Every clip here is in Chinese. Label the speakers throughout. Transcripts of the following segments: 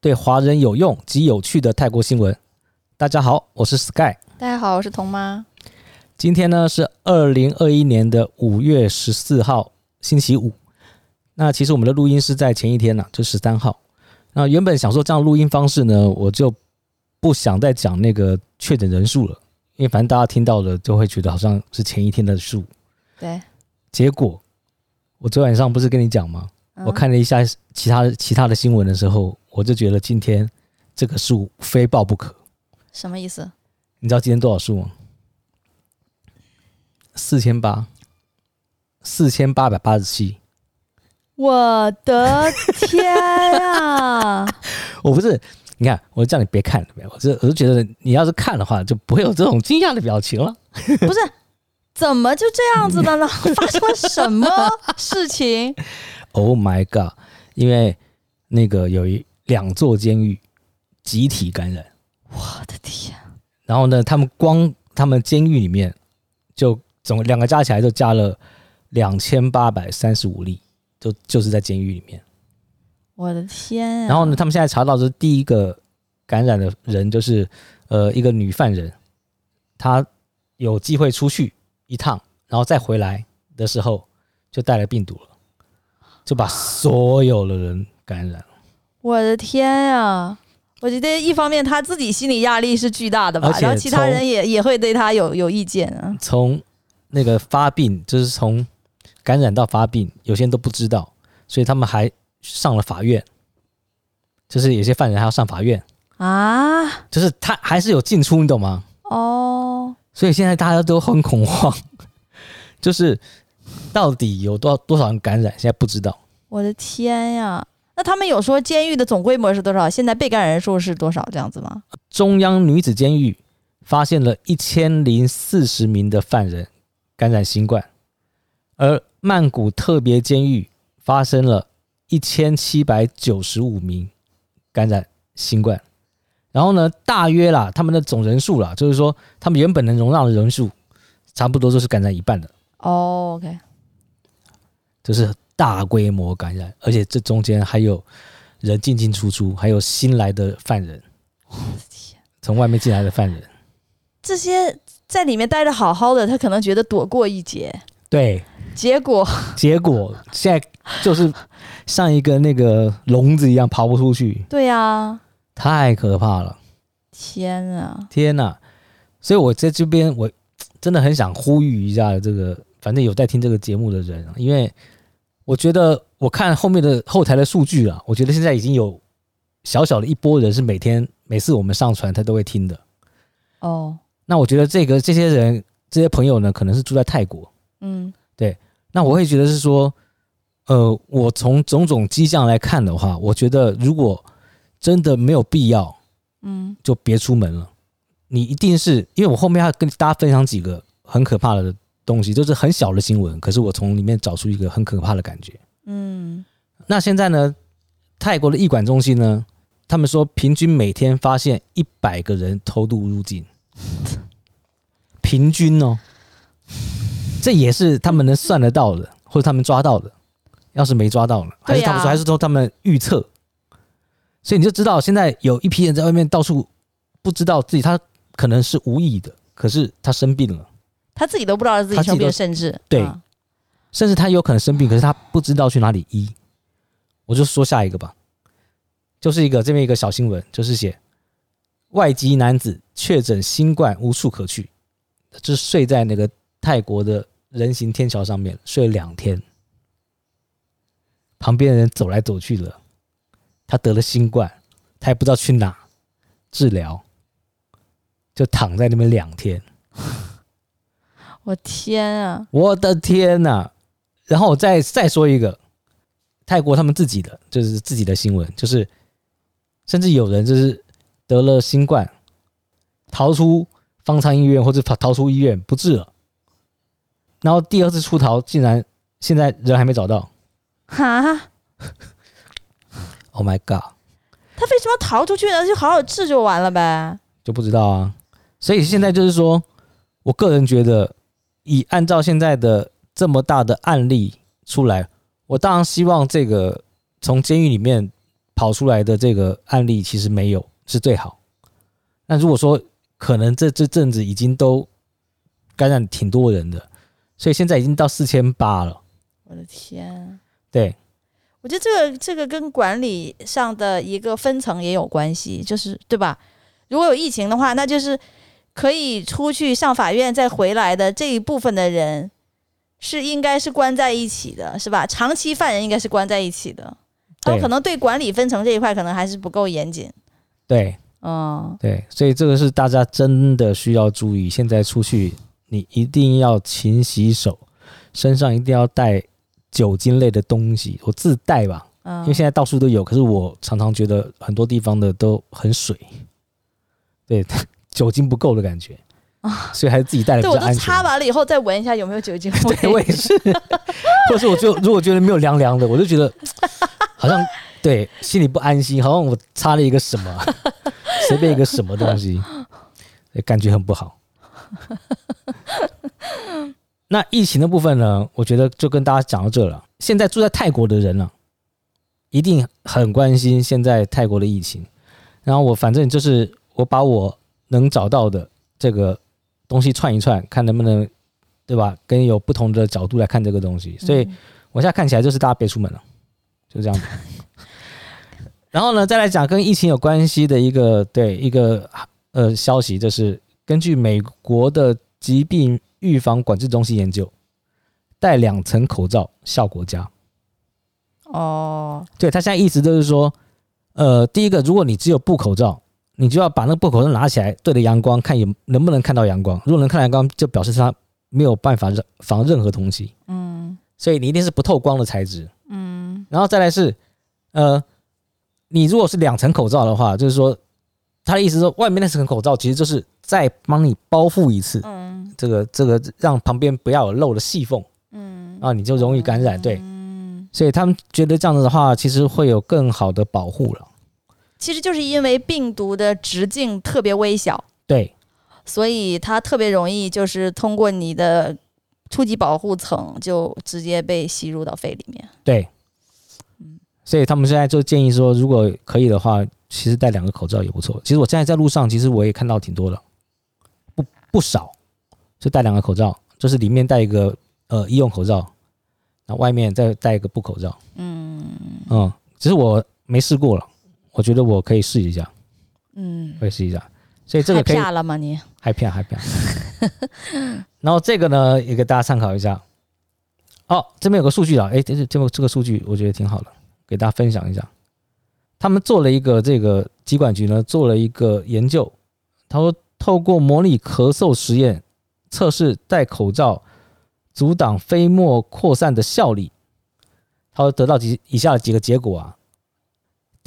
Speaker 1: 对华人有用及有趣的泰国新闻。大家好，我是 Sky。
Speaker 2: 大家好，我是童妈。
Speaker 1: 今天呢是二零二一年的五月十四号，星期五。那其实我们的录音是在前一天呢、啊，就十三号。那原本想说这样录音方式呢，我就不想再讲那个确诊人数了，因为反正大家听到了就会觉得好像是前一天的数。
Speaker 2: 对。
Speaker 1: 结果我昨晚上不是跟你讲吗？嗯、我看了一下其他其他的新闻的时候。我就觉得今天这个数非报不可。
Speaker 2: 什么意思？
Speaker 1: 你知道今天多少数吗？四千八，四千八百八十七。
Speaker 2: 我的天啊！
Speaker 1: 我不是，你看，我叫你别看，我就我就觉得你要是看的话，就不会有这种惊讶的表情了。
Speaker 2: 不是，怎么就这样子的呢？发生了什么事情？
Speaker 1: Oh my god！因为那个有一。两座监狱集体感染，
Speaker 2: 我的天！
Speaker 1: 然后呢，他们光他们监狱里面就总两个加起来就加了两千八百三十五例，就就是在监狱里面。
Speaker 2: 我的天！
Speaker 1: 然后呢，他们现在查到的是第一个感染的人就是呃一个女犯人，她有机会出去一趟，然后再回来的时候就带了病毒了，就把所有的人感染。
Speaker 2: 我的天呀！我觉得一方面他自己心理压力是巨大的吧，然后其他人也也会对他有有意见啊。
Speaker 1: 从那个发病，就是从感染到发病，有些人都不知道，所以他们还上了法院，就是有些犯人还要上法院啊，就是他还是有进出，你懂吗？哦，所以现在大家都很恐慌，就是到底有多少多少人感染，现在不知道。
Speaker 2: 我的天呀！那他们有说监狱的总规模是多少？现在被感染人数是多少？这样子吗？
Speaker 1: 中央女子监狱发现了一千零四十名的犯人感染新冠，而曼谷特别监狱发生了一千七百九十五名感染新冠。然后呢，大约啦，他们的总人数啦，就是说他们原本能容纳的人数，差不多都是感染一半的。
Speaker 2: 哦，OK，
Speaker 1: 就是。大规模感染，而且这中间还有人进进出出，还有新来的犯人。从外面进来的犯人，
Speaker 2: 这些在里面待着好好的，他可能觉得躲过一劫。
Speaker 1: 对，
Speaker 2: 结果
Speaker 1: 结果现在就是像一个那个笼子一样跑不出去。
Speaker 2: 对呀、啊，
Speaker 1: 太可怕了！
Speaker 2: 天啊，
Speaker 1: 天啊！所以我在这边，我真的很想呼吁一下这个，反正有在听这个节目的人，因为。我觉得我看后面的后台的数据啊，我觉得现在已经有小小的一波人是每天每次我们上传他都会听的。哦，那我觉得这个这些人这些朋友呢，可能是住在泰国。嗯，对。那我会觉得是说，呃，我从种种迹象来看的话，我觉得如果真的没有必要，嗯，就别出门了。你一定是因为我后面要跟大家分享几个很可怕的。东西就是很小的新闻，可是我从里面找出一个很可怕的感觉。嗯，那现在呢，泰国的疫管中心呢，他们说平均每天发现一百个人偷渡入境，平均哦，这也是他们能算得到的，或者他们抓到的。要是没抓到呢，还是他们说，还是说他们预测？所以你就知道，现在有一批人在外面到处不知道自己，他可能是无意的，可是他生病了。
Speaker 2: 他自己都不知道自己生病，甚至
Speaker 1: 对，甚至他有可能生病，可是他不知道去哪里医。我就说下一个吧，就是一个这边一个小新闻，就是写外籍男子确诊新冠无处可去，就是睡在那个泰国的人行天桥上面睡了两天，旁边的人走来走去的，他得了新冠，他也不知道去哪治疗，就躺在那边两天。
Speaker 2: 我天啊！
Speaker 1: 我的天呐！然后我再再说一个泰国他们自己的，就是自己的新闻，就是甚至有人就是得了新冠，逃出方舱医院或者逃逃出医院不治了，然后第二次出逃竟然现在人还没找到，
Speaker 2: 哈，
Speaker 1: Oh my god！
Speaker 2: 他为什么逃出去呢？就好好治就完了呗，
Speaker 1: 就不知道啊。所以现在就是说，我个人觉得，以按照现在的这么大的案例出来，我当然希望这个从监狱里面跑出来的这个案例其实没有是最好。那如果说可能这这阵子已经都感染挺多人的，所以现在已经到四千八了。
Speaker 2: 我的天！
Speaker 1: 对，
Speaker 2: 我觉得这个这个跟管理上的一个分层也有关系，就是对吧？如果有疫情的话，那就是。可以出去上法院再回来的这一部分的人，是应该是关在一起的，是吧？长期犯人应该是关在一起的，他们可能对管理分层这一块可能还是不够严谨。
Speaker 1: 对，
Speaker 2: 嗯，
Speaker 1: 对，所以这个是大家真的需要注意。现在出去，你一定要勤洗手，身上一定要带酒精类的东西，我自带吧，因为现在到处都有。可是我常常觉得很多地方的都很水，对。酒精不够的感觉啊，所以还是自己带的比较安全。
Speaker 2: 对，我都擦完了以后再闻一下有没有酒精味。
Speaker 1: 对，我也是。或者是我就如果觉得没有凉凉的，我就觉得好像对心里不安心，好像我擦了一个什么，随便一个什么东西，感觉很不好。那疫情的部分呢？我觉得就跟大家讲到这了。现在住在泰国的人呢、啊，一定很关心现在泰国的疫情。然后我反正就是我把我。能找到的这个东西串一串，看能不能，对吧？跟有不同的角度来看这个东西，所以我现在看起来就是大家别出门了，就这样子。然后呢，再来讲跟疫情有关系的一个对一个呃消息，就是根据美国的疾病预防管制中心研究，戴两层口罩效果佳。
Speaker 2: 哦，
Speaker 1: 对，他现在意思就是说，呃，第一个，如果你只有布口罩。你就要把那个布口罩拿起来，对着阳光看，有能不能看到阳光。如果能看到阳光，就表示它没有办法防任何东西。嗯，所以你一定是不透光的材质。嗯，然后再来是，呃，你如果是两层口罩的话，就是说，他的意思是说，外面那层口罩其实就是再帮你包覆一次。嗯，这个这个让旁边不要有漏的细缝。嗯，然后你就容易感染。对，嗯，所以他们觉得这样子的话，其实会有更好的保护了。
Speaker 2: 其实就是因为病毒的直径特别微小，
Speaker 1: 对，
Speaker 2: 所以它特别容易就是通过你的初级保护层就直接被吸入到肺里面。
Speaker 1: 对，嗯，所以他们现在就建议说，如果可以的话，其实戴两个口罩也不错。其实我现在在路上，其实我也看到挺多的，不不少，就戴两个口罩，就是里面戴一个呃医用口罩，然后外面再戴一个布口罩。嗯嗯，只是我没试过了。我觉得我可以试一下，嗯，可以试一下，所以这个可以。
Speaker 2: 了吗你？
Speaker 1: 害怕害怕。然后这个呢，也给大家参考一下。哦，这边有个数据啊，哎，这这这个这个数据我觉得挺好的，给大家分享一下。他们做了一个这个疾管局呢做了一个研究，他说透过模拟咳嗽实验测试戴口罩阻挡飞沫扩散的效力，他说得到几以下的几个结果啊。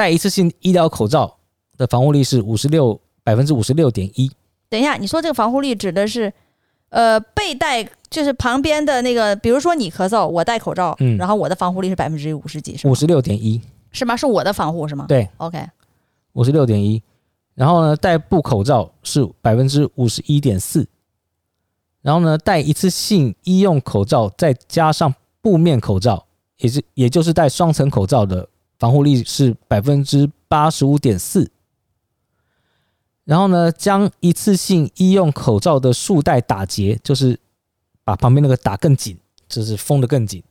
Speaker 1: 戴一次性医疗口罩的防护力是五十六百分之五十六点一。
Speaker 2: 等一下，你说这个防护力指的是，呃，被戴就是旁边的那个，比如说你咳嗽，我戴口罩，嗯，然后我的防护力是百分之五十几，是
Speaker 1: 五十六点一，
Speaker 2: 是吗？是我的防护是吗？
Speaker 1: 对
Speaker 2: ，OK，
Speaker 1: 五十六点一。然后呢，戴布口罩是百分之五十一点四。然后呢，戴一次性医用口罩再加上布面口罩，也是也就是戴双层口罩的。防护力是百分之八十五点四，然后呢，将一次性医用口罩的束带打结，就是把旁边那个打更紧，就是封得更紧。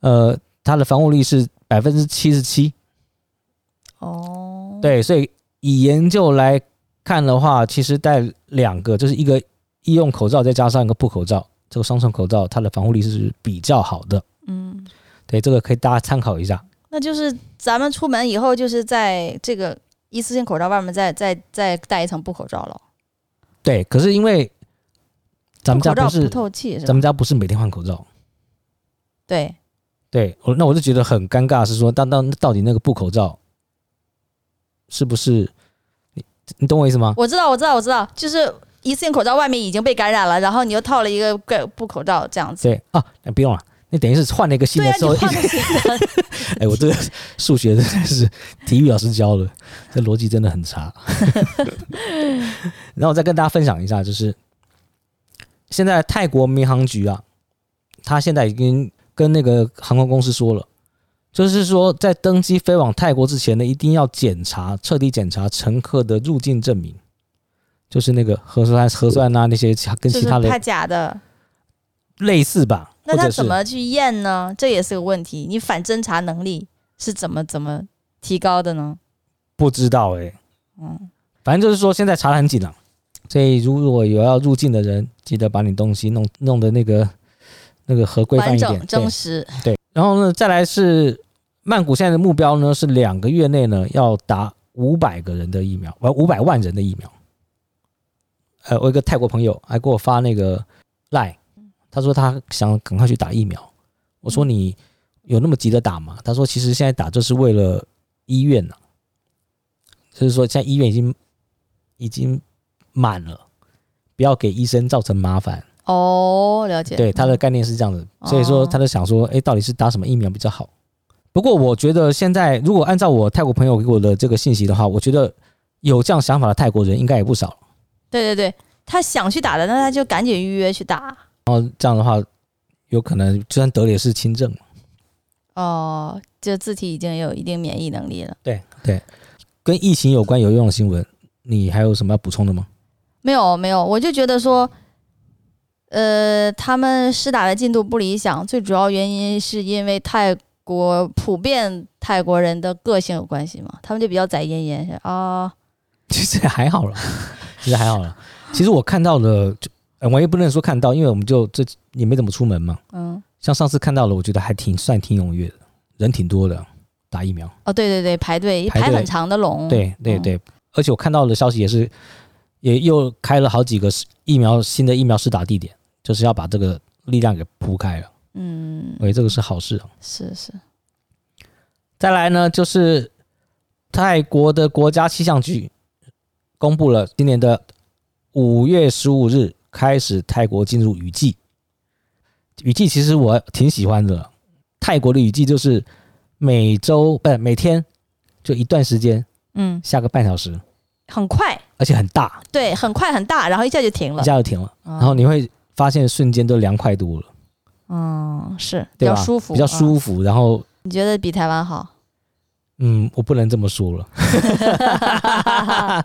Speaker 1: 呃，它的防护力是百分之七十七。哦，对，所以以研究来看的话，其实戴两个，就是一个医用口罩再加上一个布口罩，这个双重口罩它的防护力是比较好的。嗯，对，这个可以大家参考一下。
Speaker 2: 那就是咱们出门以后，就是在这个一次性口罩外面再再再戴一层布口罩了。
Speaker 1: 对，可是因为咱们家不是
Speaker 2: 不透气，
Speaker 1: 咱们家不是每天换口罩。
Speaker 2: 对，
Speaker 1: 对，我那我就觉得很尴尬，是说，当当到底那个布口罩是不是你你懂我意思吗？
Speaker 2: 我知道，我知道，我知道，就是一次性口罩外面已经被感染了，然后你又套了一个个布口罩，这样子。
Speaker 1: 对啊，那不用了，那等于是换了一个新的之后，哎、欸，我这个数学真的是体育老师教的，这逻辑真的很差。然后我再跟大家分享一下，就是现在泰国民航局啊，他现在已经跟那个航空公司说了。就是说，在登机飞往泰国之前呢，一定要检查，彻底检查乘客的入境证明，就是那个核酸、核酸啊那些跟其他的。
Speaker 2: 怕假的。
Speaker 1: 类似吧？
Speaker 2: 那他怎么去验呢？这也是个问题。你反侦查能力是怎么怎么提高的呢？
Speaker 1: 不知道哎、欸。嗯，反正就是说，现在查的很紧了。所以如果有要入境的人，记得把你东西弄弄的那个那个合规范一
Speaker 2: 点，真实。
Speaker 1: 对。然后呢，再来是。曼谷现在的目标呢是两个月内呢要打五百个人的疫苗，呃五百万人的疫苗。呃，我一个泰国朋友还给我发那个赖，他说他想赶快去打疫苗。我说你有那么急着打吗？他说其实现在打就是为了医院呢，就是说现在医院已经已经满了，不要给医生造成麻烦。
Speaker 2: 哦，了解。
Speaker 1: 对，他的概念是这样子，所以说他就想说，哎，到底是打什么疫苗比较好？不过我觉得现在如果按照我泰国朋友给我的这个信息的话，我觉得有这样想法的泰国人应该也不少。
Speaker 2: 对对对，他想去打的，那他就赶紧预约去打。
Speaker 1: 然后这样的话，有可能就算得了也是轻症。
Speaker 2: 哦，就自体已经有一定免疫能力了。
Speaker 1: 对对，跟疫情有关有用的新闻，你还有什么要补充的吗？
Speaker 2: 没有没有，我就觉得说，呃，他们施打的进度不理想，最主要原因是因为泰。国普遍泰国人的个性有关系嘛？他们就比较宅烟烟啊。
Speaker 1: 其实还好了，其实还好了。其实我看到的，就我也不能说看到，因为我们就这也没怎么出门嘛。嗯。像上次看到了，我觉得还挺算挺踊跃的，人挺多的，打疫苗。
Speaker 2: 哦，对对对，排队排很长的龙。
Speaker 1: 对对对，而且我看到的消息也是，也又开了好几个疫苗新的疫苗施打地点，就是要把这个力量给铺开了。嗯，哎，这个是好事啊。
Speaker 2: 是是。
Speaker 1: 再来呢，就是泰国的国家气象局公布了今年的五月十五日开始，泰国进入雨季。雨季其实我挺喜欢的，泰国的雨季就是每周不是每天就一段时间，嗯，下个半小时，
Speaker 2: 很快，
Speaker 1: 而且很大，
Speaker 2: 对，很快很大，然后一下就停了，
Speaker 1: 一下就停了，然后你会发现瞬间都凉快多了。
Speaker 2: 嗯，是比较舒服，
Speaker 1: 比较舒服。然后
Speaker 2: 你觉得比台湾好？
Speaker 1: 嗯，我不能这么说了。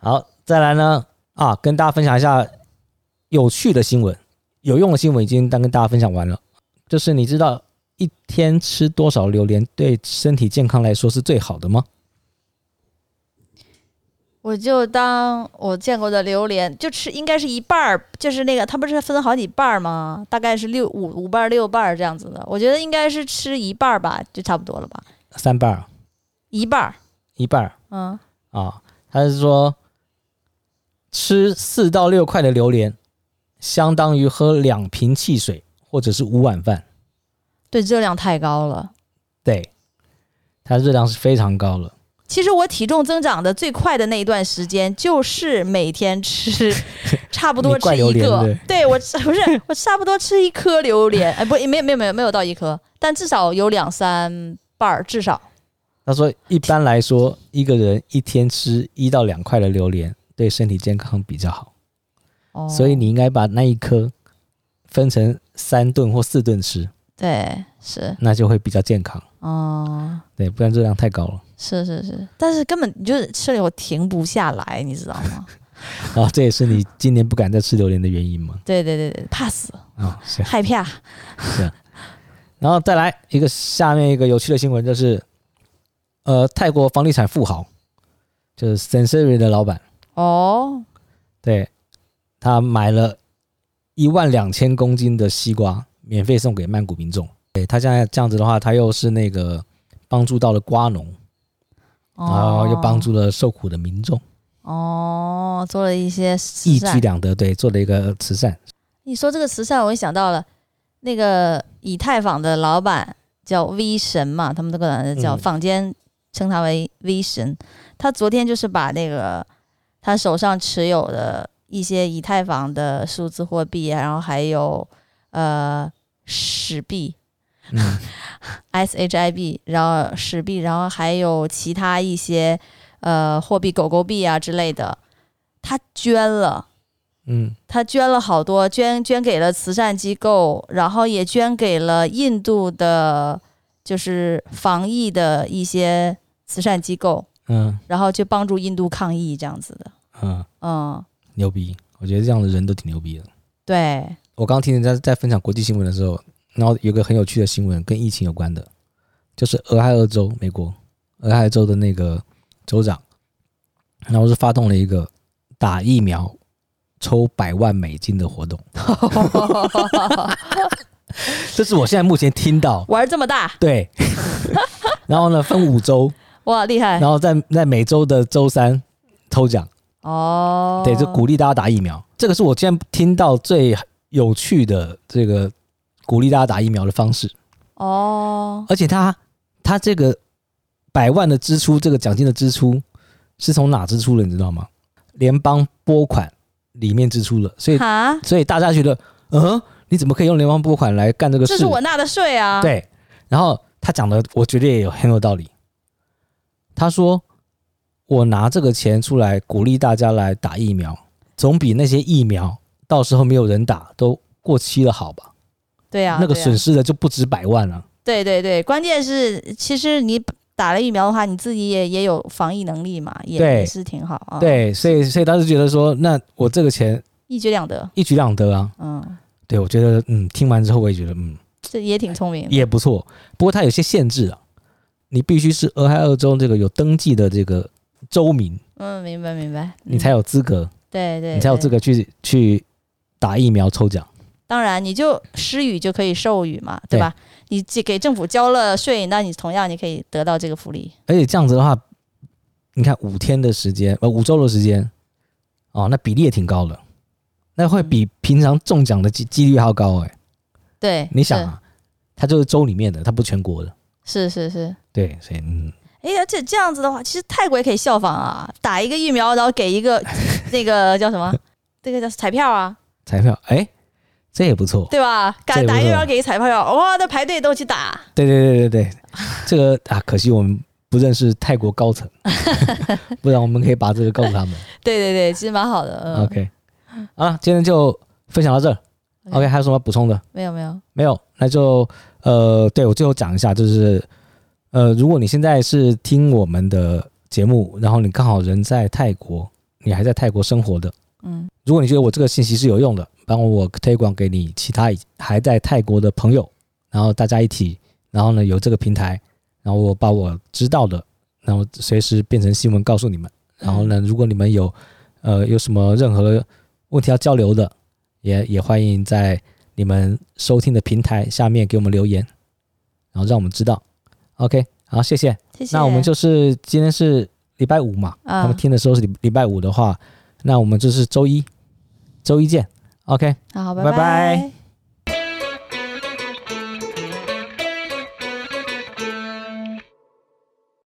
Speaker 1: 好，再来呢啊，跟大家分享一下有趣的新闻，有用的新闻已经刚跟大家分享完了。就是你知道一天吃多少榴莲对身体健康来说是最好的吗？
Speaker 2: 我就当我见过的榴莲，就吃应该是一半儿，就是那个它不是分好几半儿吗？大概是六五五瓣六瓣这样子的。我觉得应该是吃一半儿吧，就差不多了吧。
Speaker 1: 三瓣儿，
Speaker 2: 一半儿，
Speaker 1: 一半儿。
Speaker 2: 嗯
Speaker 1: 啊，他是说吃四到六块的榴莲，相当于喝两瓶汽水或者是五碗饭。
Speaker 2: 对，热量太高了。
Speaker 1: 对，它热量是非常高了。
Speaker 2: 其实我体重增长的最快的那一段时间，就是每天吃，差不多吃一个。对，对我不是我差不多吃一颗榴莲，哎，不，没有没有没有没有到一颗，但至少有两三瓣儿，至少。
Speaker 1: 他说，一般来说，一个人一天吃一到两块的榴莲，对身体健康比较好。哦。所以你应该把那一颗分成三顿或四顿吃。
Speaker 2: 对，是。
Speaker 1: 那就会比较健康。
Speaker 2: 哦。
Speaker 1: 对，不然热量太高了。
Speaker 2: 是是是，但是根本你就是吃了以后停不下来，你知道吗？
Speaker 1: 啊、哦，这也是你今年不敢再吃榴莲的原因吗？
Speaker 2: 对对对对，怕死啊，哦、害怕。
Speaker 1: 是，然后再来一个下面一个有趣的新闻，就是呃，泰国房地产富豪就是 Sensory 的老板
Speaker 2: 哦，
Speaker 1: 对，他买了一万两千公斤的西瓜，免费送给曼谷民众。对，他现在这样子的话，他又是那个帮助到了瓜农。然后又帮助了受苦的民众，
Speaker 2: 哦，做了一些
Speaker 1: 一举两得，对，做了一个慈善。
Speaker 2: 你说这个慈善，我也想到了那个以太坊的老板叫 V 神嘛，他们都管他叫坊间称他为 V 神。他昨天就是把那个他手上持有的一些以太坊的数字货币，然后还有呃史币，
Speaker 1: 嗯。
Speaker 2: S H I B，然后史币，然后还有其他一些呃货币狗狗币啊之类的，他捐了。
Speaker 1: 嗯，
Speaker 2: 他捐了好多，捐捐给了慈善机构，然后也捐给了印度的，就是防疫的一些慈善机构，
Speaker 1: 嗯。
Speaker 2: 然后就帮助印度抗疫这样子的。
Speaker 1: 嗯，
Speaker 2: 嗯，
Speaker 1: 牛逼！我觉得这样的人都挺牛逼的。
Speaker 2: 对，
Speaker 1: 我刚刚听人家在分享国际新闻的时候，然后有个很有趣的新闻跟疫情有关的，就是俄亥俄州，美国。俄亥俄州的那个州长，然后是发动了一个打疫苗抽百万美金的活动，这是我现在目前听到。
Speaker 2: 玩这么大，
Speaker 1: 对。然后呢，分五周，
Speaker 2: 哇，厉害
Speaker 1: 然后在在每周的周三抽奖，
Speaker 2: 哦。
Speaker 1: 对，就鼓励大家打疫苗。这个是我今天听到最有趣的这个鼓励大家打疫苗的方式。
Speaker 2: 哦，
Speaker 1: 而且他他这个百万的支出，这个奖金的支出是从哪支出的？你知道吗？联邦拨款里面支出了，所以，所以大家觉得，嗯，你怎么可以用联邦拨款来干这个事？
Speaker 2: 这是我纳的税啊。，
Speaker 1: 对。然后他讲的，我觉得也有很有道理。他说：“我拿这个钱出来鼓励大家来打疫苗，总比那些疫苗到时候没有人打都过期了好吧？
Speaker 2: 对呀、啊，
Speaker 1: 那个损失的就不止百万了。
Speaker 2: 对对对，关键是其实你打了疫苗的话，你自己也也有防疫能力嘛，也
Speaker 1: 对
Speaker 2: 也是挺好啊。，
Speaker 1: 对，所以所以当时觉得说，那我这个钱
Speaker 2: 一举两得。
Speaker 1: 一举两得啊。
Speaker 2: 嗯，
Speaker 1: 对，我觉得嗯，听完之后我也觉得嗯
Speaker 2: 这也挺聪明。
Speaker 1: 也不错。不过它有些限制啊，你必须是俄亥俄州这个有登记的这个州民，
Speaker 2: 嗯，明白明白，嗯
Speaker 1: 你才有资格，
Speaker 2: 对对，
Speaker 1: 你才有
Speaker 2: 资。
Speaker 1: 格去去打疫苗抽奖。
Speaker 2: 当然，你就施予就可以授予嘛，对吧？你给给政府交了税，那你同样你可以得到这个福利。
Speaker 1: 而且这样子的话，你看五天的时间，呃，五周的时间，哦，那比例也挺高的，那会比平常中奖的几几率还要高哎、
Speaker 2: 对，
Speaker 1: 你想啊，它就是州里面的，它不是全国的，
Speaker 2: 是是是是。
Speaker 1: 对，所以嗯，
Speaker 2: 哎，而且这样子的话，其实泰国也可以效仿啊，打一个疫苗，然后给一个 那个叫什么？这个叫彩票啊，
Speaker 1: 彩票，哎，这也不错，
Speaker 2: 对吧？打
Speaker 1: 这也不
Speaker 2: 打疫苗给一彩票，哇，那排队都去打。
Speaker 1: 对对对对对，这个啊，可惜我们不认识泰国高层，不然我们可以把这个告诉他们。
Speaker 2: 对对对，其实蛮好的。嗯
Speaker 1: OK，啊，今天就分享到这儿。OK，还有什么补充的？
Speaker 2: 没有没有，
Speaker 1: 没有，那就呃，对，我最后讲一下，就是呃，如果你现在是听我们的节目，然后你刚好人在泰国，你还在泰国生活的，
Speaker 2: 嗯，
Speaker 1: 如果你觉得我这个信息是有用的，帮我推广给你其他还在泰国的朋友，然后大家一起，然后呢有这个平台，然后我把我知道的，然后随时变成新闻告诉你们。然后呢，如果你们有呃有什么任何问题要交流的，也也欢迎在你们收听的平台下面给我们留言，然后让我们知道。OK，好，谢谢。
Speaker 2: 谢谢。
Speaker 1: 那我们就是今天是礼拜五嘛，
Speaker 2: 啊
Speaker 1: 他们听的时候是礼礼拜五的话，那我们就是周一，周一见。OK。
Speaker 2: 好，
Speaker 1: 拜
Speaker 2: 拜
Speaker 1: 拜